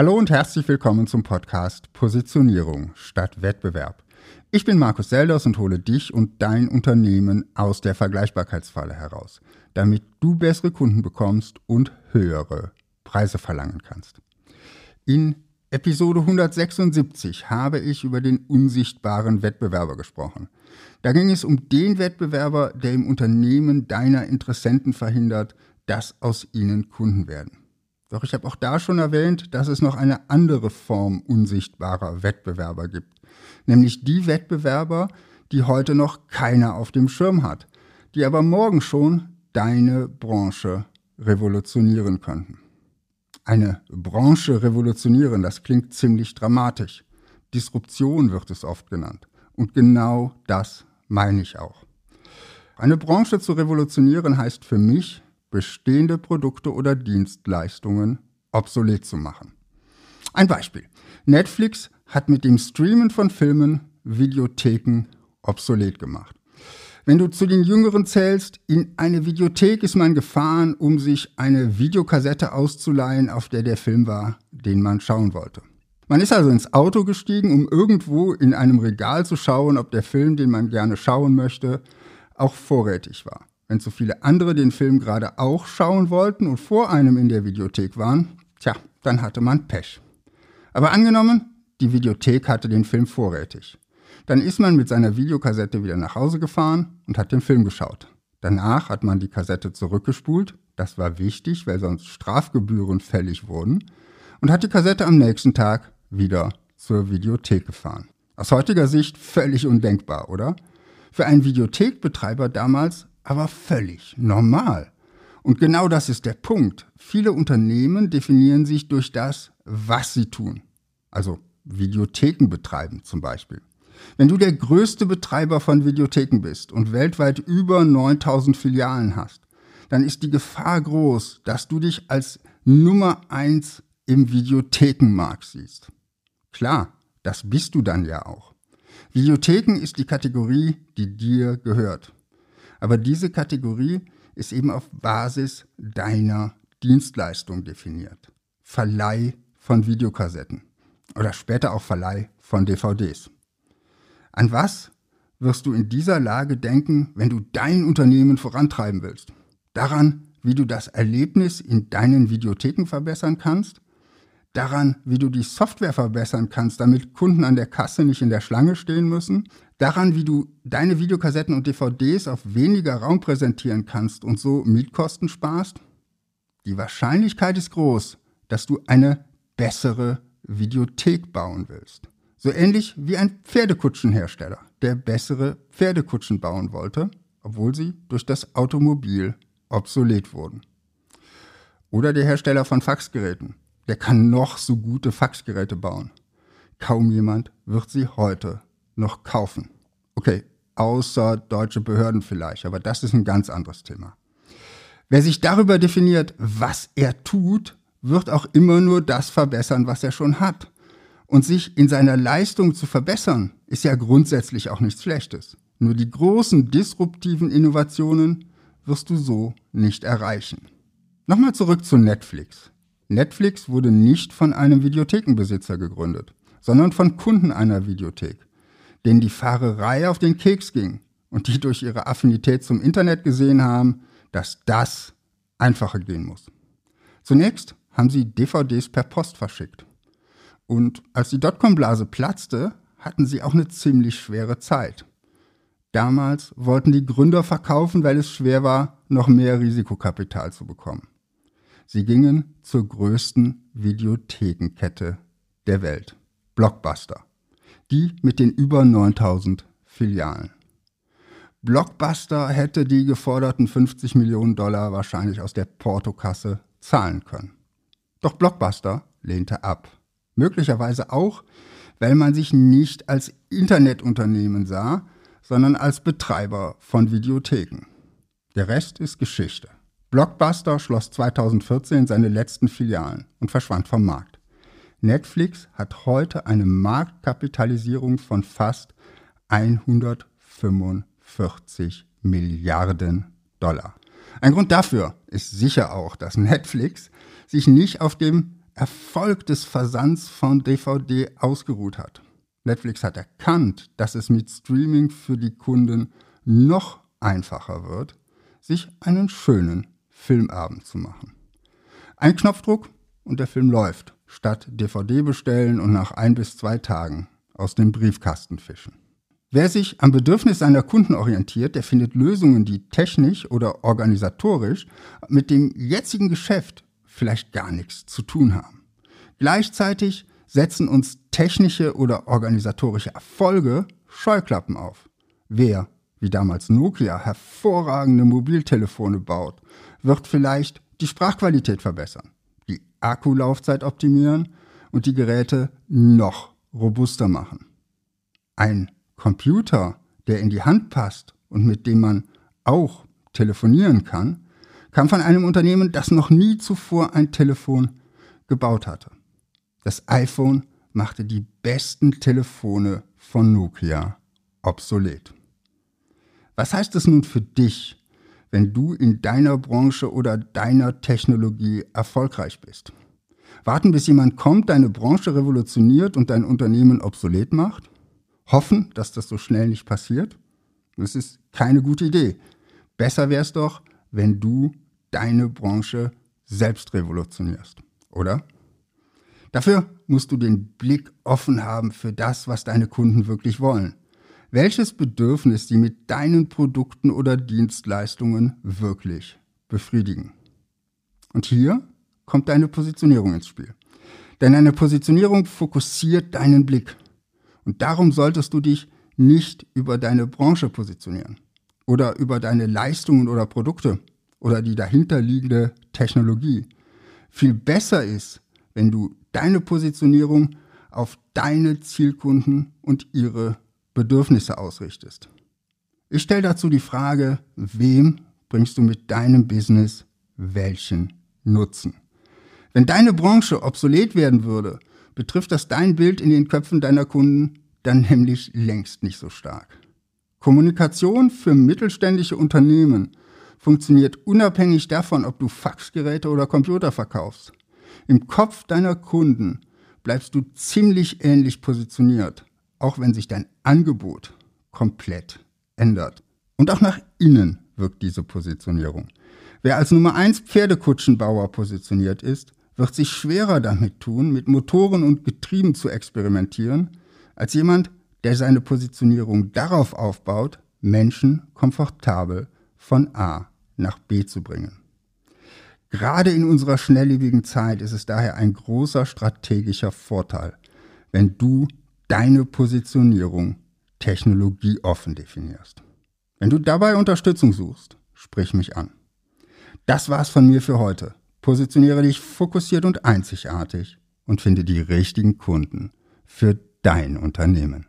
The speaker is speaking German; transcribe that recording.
Hallo und herzlich willkommen zum Podcast Positionierung statt Wettbewerb. Ich bin Markus Selders und hole dich und dein Unternehmen aus der Vergleichbarkeitsfalle heraus, damit du bessere Kunden bekommst und höhere Preise verlangen kannst. In Episode 176 habe ich über den unsichtbaren Wettbewerber gesprochen. Da ging es um den Wettbewerber, der im Unternehmen deiner Interessenten verhindert, dass aus ihnen Kunden werden. Doch ich habe auch da schon erwähnt, dass es noch eine andere Form unsichtbarer Wettbewerber gibt. Nämlich die Wettbewerber, die heute noch keiner auf dem Schirm hat, die aber morgen schon deine Branche revolutionieren könnten. Eine Branche revolutionieren, das klingt ziemlich dramatisch. Disruption wird es oft genannt. Und genau das meine ich auch. Eine Branche zu revolutionieren heißt für mich, bestehende Produkte oder Dienstleistungen obsolet zu machen. Ein Beispiel. Netflix hat mit dem Streamen von Filmen Videotheken obsolet gemacht. Wenn du zu den Jüngeren zählst, in eine Videothek ist man gefahren, um sich eine Videokassette auszuleihen, auf der der Film war, den man schauen wollte. Man ist also ins Auto gestiegen, um irgendwo in einem Regal zu schauen, ob der Film, den man gerne schauen möchte, auch vorrätig war. Wenn zu viele andere den Film gerade auch schauen wollten und vor einem in der Videothek waren, tja, dann hatte man Pech. Aber angenommen, die Videothek hatte den Film vorrätig. Dann ist man mit seiner Videokassette wieder nach Hause gefahren und hat den Film geschaut. Danach hat man die Kassette zurückgespult, das war wichtig, weil sonst Strafgebühren fällig wurden, und hat die Kassette am nächsten Tag wieder zur Videothek gefahren. Aus heutiger Sicht völlig undenkbar, oder? Für einen Videothekbetreiber damals aber völlig normal. Und genau das ist der Punkt. Viele Unternehmen definieren sich durch das, was sie tun. Also Videotheken betreiben zum Beispiel. Wenn du der größte Betreiber von Videotheken bist und weltweit über 9000 Filialen hast, dann ist die Gefahr groß, dass du dich als Nummer eins im Videothekenmarkt siehst. Klar, das bist du dann ja auch. Videotheken ist die Kategorie, die dir gehört. Aber diese Kategorie ist eben auf Basis deiner Dienstleistung definiert. Verleih von Videokassetten oder später auch Verleih von DVDs. An was wirst du in dieser Lage denken, wenn du dein Unternehmen vorantreiben willst? Daran, wie du das Erlebnis in deinen Videotheken verbessern kannst? Daran, wie du die Software verbessern kannst, damit Kunden an der Kasse nicht in der Schlange stehen müssen? Daran, wie du deine Videokassetten und DVDs auf weniger Raum präsentieren kannst und so Mietkosten sparst? Die Wahrscheinlichkeit ist groß, dass du eine bessere Videothek bauen willst. So ähnlich wie ein Pferdekutschenhersteller, der bessere Pferdekutschen bauen wollte, obwohl sie durch das Automobil obsolet wurden. Oder der Hersteller von Faxgeräten, der kann noch so gute Faxgeräte bauen. Kaum jemand wird sie heute noch kaufen. Okay, außer deutsche Behörden vielleicht, aber das ist ein ganz anderes Thema. Wer sich darüber definiert, was er tut, wird auch immer nur das verbessern, was er schon hat. Und sich in seiner Leistung zu verbessern, ist ja grundsätzlich auch nichts Schlechtes. Nur die großen disruptiven Innovationen wirst du so nicht erreichen. Nochmal zurück zu Netflix. Netflix wurde nicht von einem Videothekenbesitzer gegründet, sondern von Kunden einer Videothek denen die Fahrerei auf den Keks ging und die durch ihre Affinität zum Internet gesehen haben, dass das einfacher gehen muss. Zunächst haben sie DVDs per Post verschickt. Und als die Dotcom-Blase platzte, hatten sie auch eine ziemlich schwere Zeit. Damals wollten die Gründer verkaufen, weil es schwer war, noch mehr Risikokapital zu bekommen. Sie gingen zur größten Videothekenkette der Welt, Blockbuster die mit den über 9000 Filialen. Blockbuster hätte die geforderten 50 Millionen Dollar wahrscheinlich aus der Portokasse zahlen können. Doch Blockbuster lehnte ab. Möglicherweise auch, weil man sich nicht als Internetunternehmen sah, sondern als Betreiber von Videotheken. Der Rest ist Geschichte. Blockbuster schloss 2014 seine letzten Filialen und verschwand vom Markt. Netflix hat heute eine Marktkapitalisierung von fast 145 Milliarden Dollar. Ein Grund dafür ist sicher auch, dass Netflix sich nicht auf dem Erfolg des Versands von DVD ausgeruht hat. Netflix hat erkannt, dass es mit Streaming für die Kunden noch einfacher wird, sich einen schönen Filmabend zu machen. Ein Knopfdruck und der Film läuft, statt DVD bestellen und nach ein bis zwei Tagen aus dem Briefkasten fischen. Wer sich am Bedürfnis seiner Kunden orientiert, der findet Lösungen, die technisch oder organisatorisch mit dem jetzigen Geschäft vielleicht gar nichts zu tun haben. Gleichzeitig setzen uns technische oder organisatorische Erfolge Scheuklappen auf. Wer, wie damals Nokia, hervorragende Mobiltelefone baut, wird vielleicht die Sprachqualität verbessern, Akkulaufzeit optimieren und die Geräte noch robuster machen. Ein Computer, der in die Hand passt und mit dem man auch telefonieren kann, kam von einem Unternehmen, das noch nie zuvor ein Telefon gebaut hatte. Das iPhone machte die besten Telefone von Nokia obsolet. Was heißt es nun für dich, wenn du in deiner Branche oder deiner Technologie erfolgreich bist? Warten, bis jemand kommt, deine Branche revolutioniert und dein Unternehmen obsolet macht? hoffen, dass das so schnell nicht passiert. Das ist keine gute Idee. Besser wäre es doch, wenn du deine Branche selbst revolutionierst, oder? Dafür musst du den Blick offen haben für das, was deine Kunden wirklich wollen. Welches Bedürfnis sie mit deinen Produkten oder Dienstleistungen wirklich befriedigen. Und hier kommt deine Positionierung ins Spiel. Denn eine Positionierung fokussiert deinen Blick. Und darum solltest du dich nicht über deine Branche positionieren oder über deine Leistungen oder Produkte oder die dahinterliegende Technologie. Viel besser ist, wenn du deine Positionierung auf deine Zielkunden und ihre Bedürfnisse ausrichtest. Ich stelle dazu die Frage, wem bringst du mit deinem Business welchen Nutzen? Wenn deine Branche obsolet werden würde, betrifft das dein Bild in den Köpfen deiner Kunden dann nämlich längst nicht so stark. Kommunikation für mittelständische Unternehmen funktioniert unabhängig davon, ob du Faxgeräte oder Computer verkaufst. Im Kopf deiner Kunden bleibst du ziemlich ähnlich positioniert, auch wenn sich dein Angebot komplett ändert. Und auch nach innen wirkt diese Positionierung. Wer als Nummer 1 Pferdekutschenbauer positioniert ist, wird sich schwerer damit tun, mit Motoren und Getrieben zu experimentieren, als jemand, der seine Positionierung darauf aufbaut, Menschen komfortabel von A nach B zu bringen. Gerade in unserer schnelllebigen Zeit ist es daher ein großer strategischer Vorteil, wenn du deine Positionierung technologieoffen definierst. Wenn du dabei Unterstützung suchst, sprich mich an. Das war's von mir für heute. Positioniere dich fokussiert und einzigartig und finde die richtigen Kunden für dein Unternehmen.